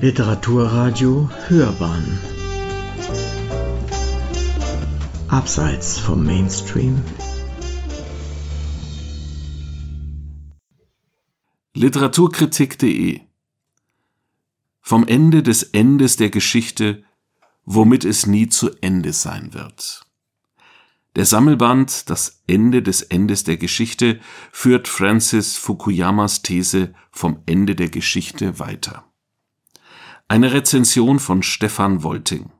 Literaturradio Hörbahn Abseits vom Mainstream Literaturkritik.de Vom Ende des Endes der Geschichte, womit es nie zu Ende sein wird. Der Sammelband Das Ende des Endes der Geschichte führt Francis Fukuyamas These vom Ende der Geschichte weiter. Eine Rezension von Stefan Wolting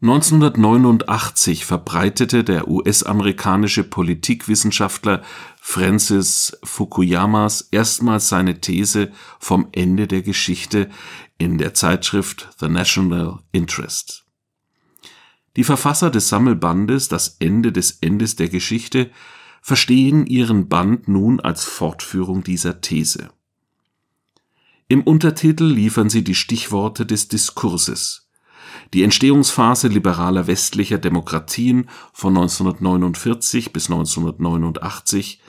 1989 verbreitete der US-amerikanische Politikwissenschaftler Francis Fukuyamas erstmals seine These vom Ende der Geschichte in der Zeitschrift The National Interest. Die Verfasser des Sammelbandes Das Ende des Endes der Geschichte verstehen ihren Band nun als Fortführung dieser These. Im Untertitel liefern sie die Stichworte des Diskurses. Die Entstehungsphase liberaler westlicher Demokratien von 1949 bis 1989,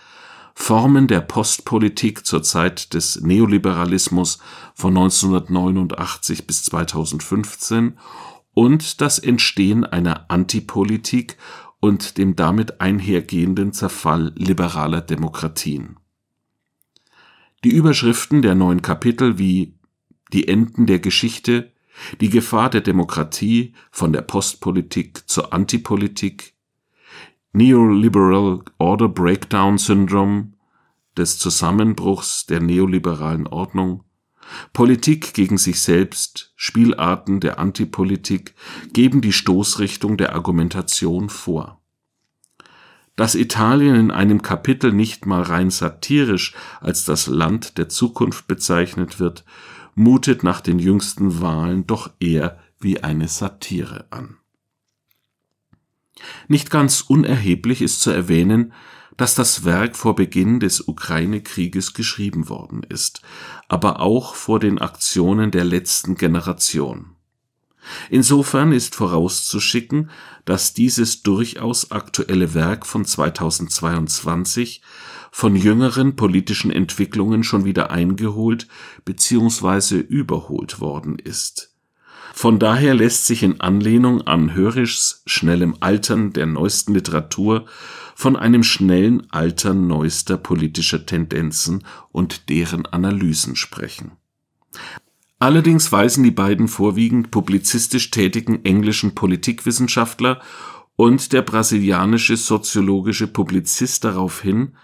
Formen der Postpolitik zur Zeit des Neoliberalismus von 1989 bis 2015 und das Entstehen einer Antipolitik und dem damit einhergehenden Zerfall liberaler Demokratien. Die Überschriften der neuen Kapitel wie Die Enden der Geschichte, Die Gefahr der Demokratie von der Postpolitik zur Antipolitik, Neoliberal Order Breakdown Syndrome des Zusammenbruchs der neoliberalen Ordnung Politik gegen sich selbst, Spielarten der Antipolitik geben die Stoßrichtung der Argumentation vor. Dass Italien in einem Kapitel nicht mal rein satirisch als das Land der Zukunft bezeichnet wird, mutet nach den jüngsten Wahlen doch eher wie eine Satire an. Nicht ganz unerheblich ist zu erwähnen, dass das Werk vor Beginn des Ukraine-Krieges geschrieben worden ist, aber auch vor den Aktionen der letzten Generation. Insofern ist vorauszuschicken, dass dieses durchaus aktuelle Werk von 2022 von jüngeren politischen Entwicklungen schon wieder eingeholt bzw. überholt worden ist. Von daher lässt sich in Anlehnung an Hörischs schnellem Altern der neuesten Literatur von einem schnellen Altern neuester politischer Tendenzen und deren Analysen sprechen. Allerdings weisen die beiden vorwiegend publizistisch tätigen englischen Politikwissenschaftler und der brasilianische soziologische Publizist darauf hin,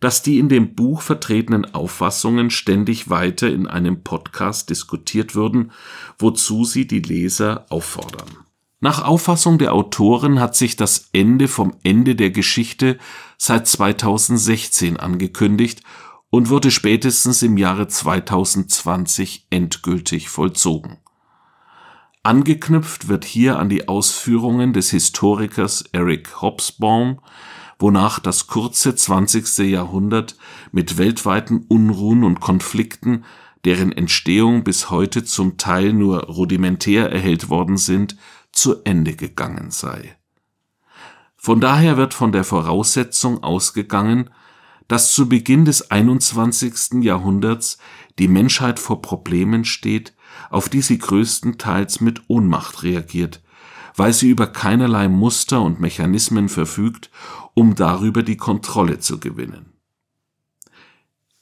dass die in dem Buch vertretenen Auffassungen ständig weiter in einem Podcast diskutiert würden, wozu sie die Leser auffordern. Nach Auffassung der Autoren hat sich das Ende vom Ende der Geschichte seit 2016 angekündigt und wurde spätestens im Jahre 2020 endgültig vollzogen. Angeknüpft wird hier an die Ausführungen des Historikers Eric Hobsbawm, wonach das kurze 20. Jahrhundert mit weltweiten Unruhen und Konflikten, deren Entstehung bis heute zum Teil nur rudimentär erhellt worden sind, zu Ende gegangen sei. Von daher wird von der Voraussetzung ausgegangen, dass zu Beginn des 21. Jahrhunderts die Menschheit vor Problemen steht, auf die sie größtenteils mit Ohnmacht reagiert, weil sie über keinerlei Muster und Mechanismen verfügt, um darüber die Kontrolle zu gewinnen.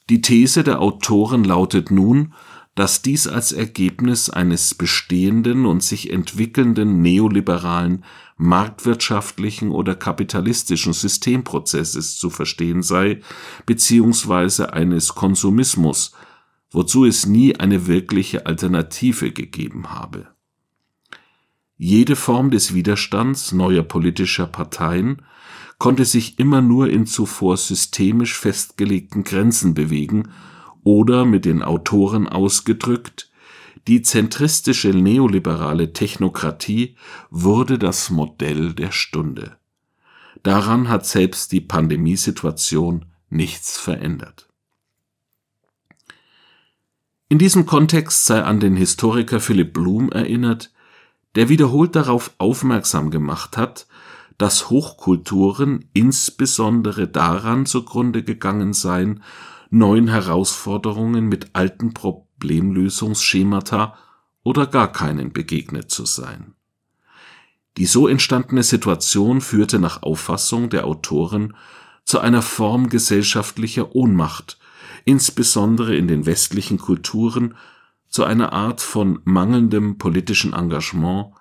Die These der Autoren lautet nun, dass dies als Ergebnis eines bestehenden und sich entwickelnden neoliberalen, marktwirtschaftlichen oder kapitalistischen Systemprozesses zu verstehen sei, beziehungsweise eines Konsumismus, wozu es nie eine wirkliche Alternative gegeben habe. Jede Form des Widerstands neuer politischer Parteien konnte sich immer nur in zuvor systemisch festgelegten Grenzen bewegen oder mit den Autoren ausgedrückt, die zentristische neoliberale Technokratie wurde das Modell der Stunde. Daran hat selbst die Pandemiesituation nichts verändert. In diesem Kontext sei an den Historiker Philipp Blum erinnert, der wiederholt darauf aufmerksam gemacht hat, dass Hochkulturen insbesondere daran zugrunde gegangen seien, neuen Herausforderungen mit alten Problemlösungsschemata oder gar keinen begegnet zu sein. Die so entstandene Situation führte nach Auffassung der Autoren zu einer Form gesellschaftlicher Ohnmacht, insbesondere in den westlichen Kulturen, zu einer Art von mangelndem politischen Engagement,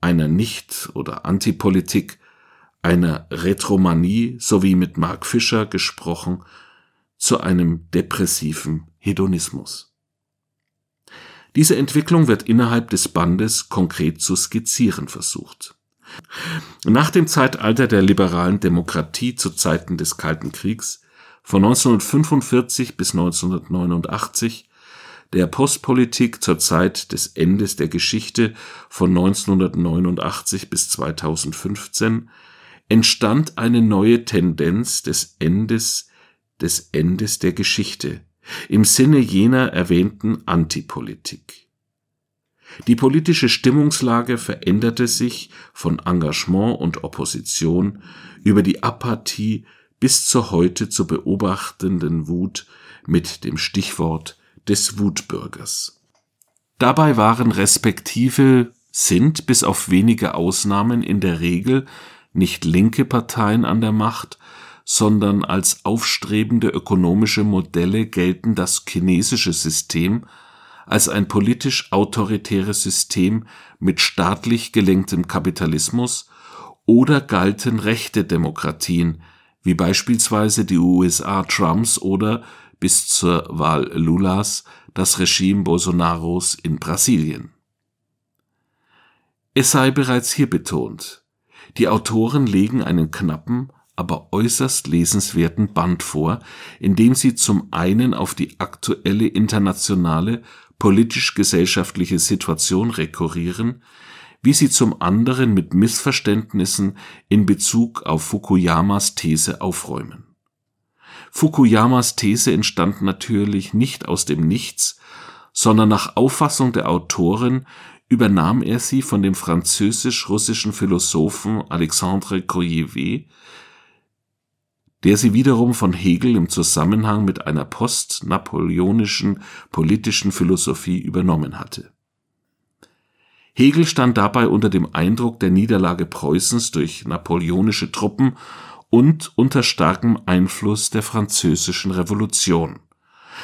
einer Nicht- oder Antipolitik, einer Retromanie sowie mit Mark Fischer gesprochen zu einem depressiven Hedonismus. Diese Entwicklung wird innerhalb des Bandes konkret zu skizzieren versucht. Nach dem Zeitalter der liberalen Demokratie zu Zeiten des Kalten Kriegs von 1945 bis 1989, der Postpolitik zur Zeit des Endes der Geschichte von 1989 bis 2015 entstand eine neue Tendenz des Endes des Endes der Geschichte im Sinne jener erwähnten Antipolitik. Die politische Stimmungslage veränderte sich von Engagement und Opposition über die Apathie bis zur heute zu beobachtenden Wut mit dem Stichwort des Wutbürgers. Dabei waren respektive sind bis auf wenige Ausnahmen in der Regel nicht linke Parteien an der Macht, sondern als aufstrebende ökonomische Modelle gelten das chinesische System als ein politisch autoritäres System mit staatlich gelenktem Kapitalismus oder galten rechte Demokratien, wie beispielsweise die USA Trumps oder bis zur Wahl Lulas das Regime Bolsonaros in Brasilien. Es sei bereits hier betont, die Autoren legen einen knappen, aber äußerst lesenswerten Band vor, in dem sie zum einen auf die aktuelle internationale politisch-gesellschaftliche Situation rekurrieren, wie sie zum anderen mit Missverständnissen in Bezug auf Fukuyamas These aufräumen. Fukuyamas These entstand natürlich nicht aus dem Nichts, sondern nach Auffassung der Autorin übernahm er sie von dem französisch-russischen Philosophen Alexandre Kojevé, der sie wiederum von Hegel im Zusammenhang mit einer postnapoleonischen politischen Philosophie übernommen hatte. Hegel stand dabei unter dem Eindruck der Niederlage Preußens durch napoleonische Truppen und unter starkem Einfluss der Französischen Revolution.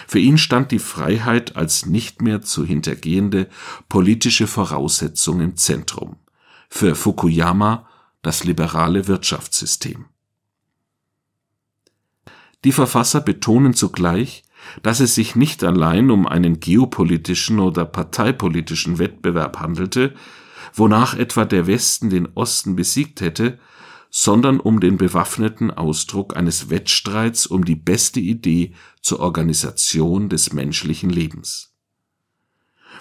Für ihn stand die Freiheit als nicht mehr zu hintergehende politische Voraussetzung im Zentrum, für Fukuyama das liberale Wirtschaftssystem die Verfasser betonen zugleich, dass es sich nicht allein um einen geopolitischen oder parteipolitischen Wettbewerb handelte, wonach etwa der Westen den Osten besiegt hätte, sondern um den bewaffneten Ausdruck eines Wettstreits um die beste Idee zur Organisation des menschlichen Lebens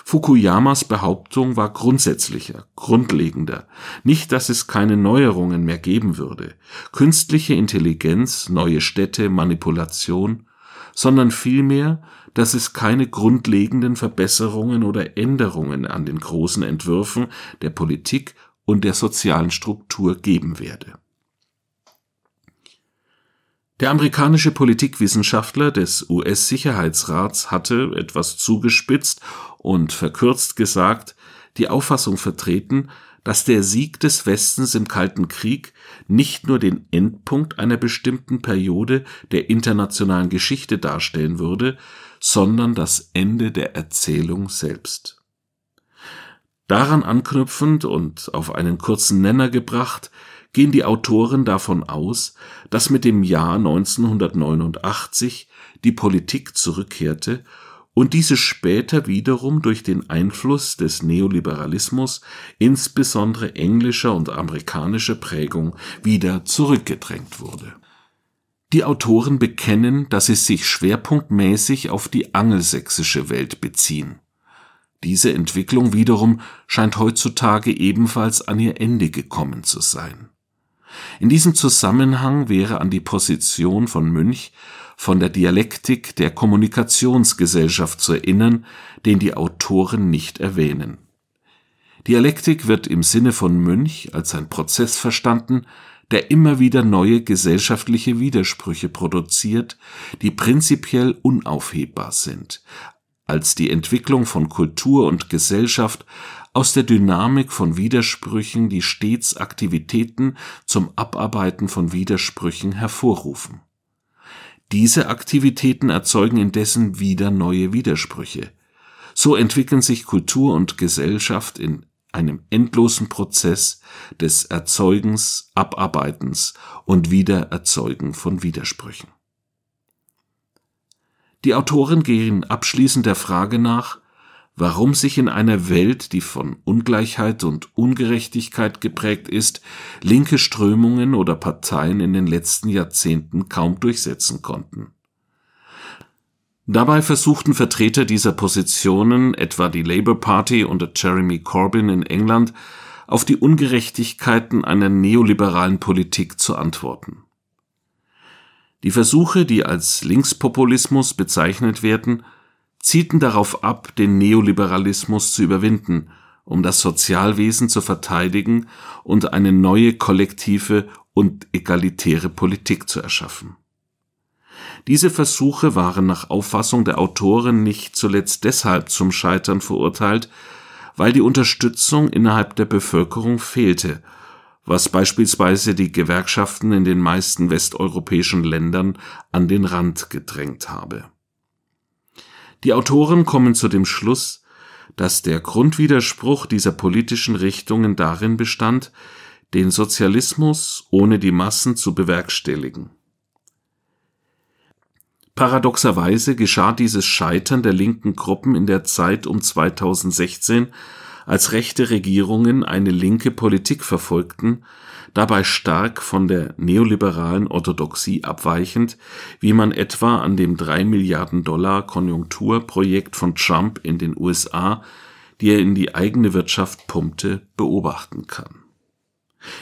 Fukuyamas Behauptung war grundsätzlicher, grundlegender, nicht, dass es keine Neuerungen mehr geben würde, künstliche Intelligenz, neue Städte, Manipulation, sondern vielmehr, dass es keine grundlegenden Verbesserungen oder Änderungen an den großen Entwürfen der Politik und der sozialen Struktur geben werde. Der amerikanische Politikwissenschaftler des US-Sicherheitsrats hatte, etwas zugespitzt und verkürzt gesagt, die Auffassung vertreten, dass der Sieg des Westens im Kalten Krieg nicht nur den Endpunkt einer bestimmten Periode der internationalen Geschichte darstellen würde, sondern das Ende der Erzählung selbst. Daran anknüpfend und auf einen kurzen Nenner gebracht, gehen die Autoren davon aus, dass mit dem Jahr 1989 die Politik zurückkehrte und diese später wiederum durch den Einfluss des Neoliberalismus, insbesondere englischer und amerikanischer Prägung, wieder zurückgedrängt wurde. Die Autoren bekennen, dass sie sich schwerpunktmäßig auf die angelsächsische Welt beziehen. Diese Entwicklung wiederum scheint heutzutage ebenfalls an ihr Ende gekommen zu sein. In diesem Zusammenhang wäre an die Position von Münch von der Dialektik der Kommunikationsgesellschaft zu erinnern, den die Autoren nicht erwähnen. Dialektik wird im Sinne von Münch als ein Prozess verstanden, der immer wieder neue gesellschaftliche Widersprüche produziert, die prinzipiell unaufhebbar sind, als die Entwicklung von Kultur und Gesellschaft aus der Dynamik von Widersprüchen, die stets Aktivitäten zum Abarbeiten von Widersprüchen hervorrufen. Diese Aktivitäten erzeugen indessen wieder neue Widersprüche. So entwickeln sich Kultur und Gesellschaft in einem endlosen Prozess des Erzeugens, Abarbeitens und Wiedererzeugen von Widersprüchen. Die Autoren gehen abschließend der Frage nach, warum sich in einer Welt, die von Ungleichheit und Ungerechtigkeit geprägt ist, linke Strömungen oder Parteien in den letzten Jahrzehnten kaum durchsetzen konnten. Dabei versuchten Vertreter dieser Positionen, etwa die Labour Party unter Jeremy Corbyn in England, auf die Ungerechtigkeiten einer neoliberalen Politik zu antworten. Die Versuche, die als Linkspopulismus bezeichnet werden, zielten darauf ab, den Neoliberalismus zu überwinden, um das Sozialwesen zu verteidigen und eine neue kollektive und egalitäre Politik zu erschaffen diese Versuche waren nach Auffassung der Autoren nicht zuletzt deshalb zum Scheitern verurteilt, weil die Unterstützung innerhalb der Bevölkerung fehlte, was beispielsweise die Gewerkschaften in den meisten westeuropäischen Ländern an den Rand gedrängt habe. Die Autoren kommen zu dem Schluss, dass der Grundwiderspruch dieser politischen Richtungen darin bestand, den Sozialismus ohne die Massen zu bewerkstelligen. Paradoxerweise geschah dieses Scheitern der linken Gruppen in der Zeit um 2016, als rechte Regierungen eine linke Politik verfolgten, dabei stark von der neoliberalen Orthodoxie abweichend, wie man etwa an dem drei Milliarden Dollar Konjunkturprojekt von Trump in den USA, die er in die eigene Wirtschaft pumpte, beobachten kann.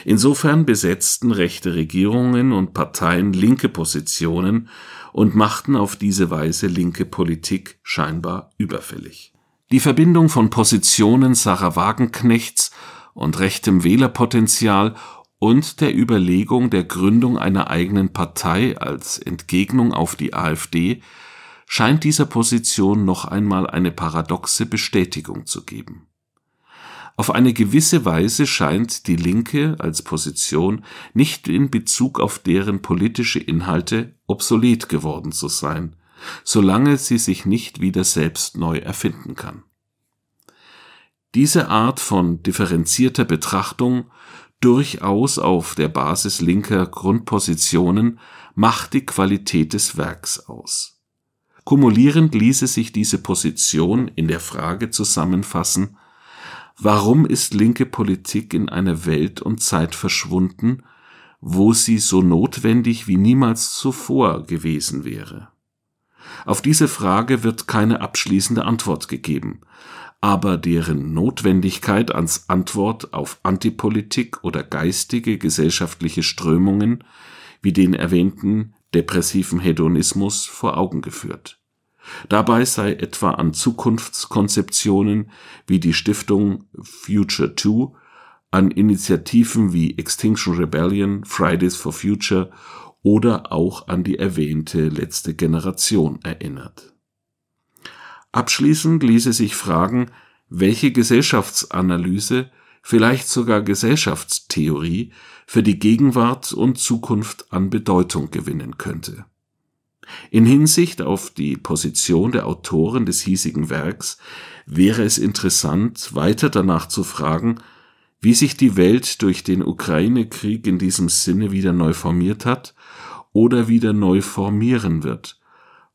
Insofern besetzten rechte Regierungen und Parteien linke Positionen und machten auf diese Weise linke Politik scheinbar überfällig. Die Verbindung von Positionen Sarah Wagenknechts und rechtem Wählerpotenzial und der Überlegung der Gründung einer eigenen Partei als Entgegnung auf die AfD scheint dieser Position noch einmal eine paradoxe Bestätigung zu geben auf eine gewisse Weise scheint die Linke als Position nicht in Bezug auf deren politische Inhalte obsolet geworden zu sein, solange sie sich nicht wieder selbst neu erfinden kann. Diese Art von differenzierter Betrachtung, durchaus auf der Basis linker Grundpositionen, macht die Qualität des Werks aus. Kumulierend ließe sich diese Position in der Frage zusammenfassen, Warum ist linke Politik in einer Welt und Zeit verschwunden, wo sie so notwendig wie niemals zuvor gewesen wäre? Auf diese Frage wird keine abschließende Antwort gegeben, aber deren Notwendigkeit als Antwort auf Antipolitik oder geistige gesellschaftliche Strömungen wie den erwähnten depressiven Hedonismus vor Augen geführt Dabei sei etwa an Zukunftskonzeptionen wie die Stiftung Future 2, an Initiativen wie Extinction Rebellion, Fridays for Future oder auch an die erwähnte letzte Generation erinnert. Abschließend ließe sich fragen, welche Gesellschaftsanalyse, vielleicht sogar Gesellschaftstheorie für die Gegenwart und Zukunft an Bedeutung gewinnen könnte. In Hinsicht auf die Position der Autoren des hiesigen Werks wäre es interessant, weiter danach zu fragen, wie sich die Welt durch den Ukraine-Krieg in diesem Sinne wieder neu formiert hat oder wieder neu formieren wird,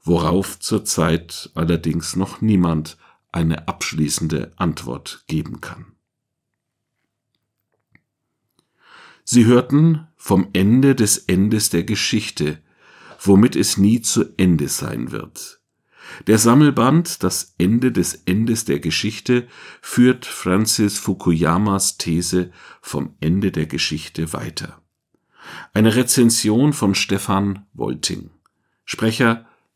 worauf zurzeit allerdings noch niemand eine abschließende Antwort geben kann. Sie hörten vom Ende des Endes der Geschichte womit es nie zu Ende sein wird. Der Sammelband Das Ende des Endes der Geschichte führt Francis Fukuyamas These vom Ende der Geschichte weiter. Eine Rezension von Stefan Wolting. Sprecher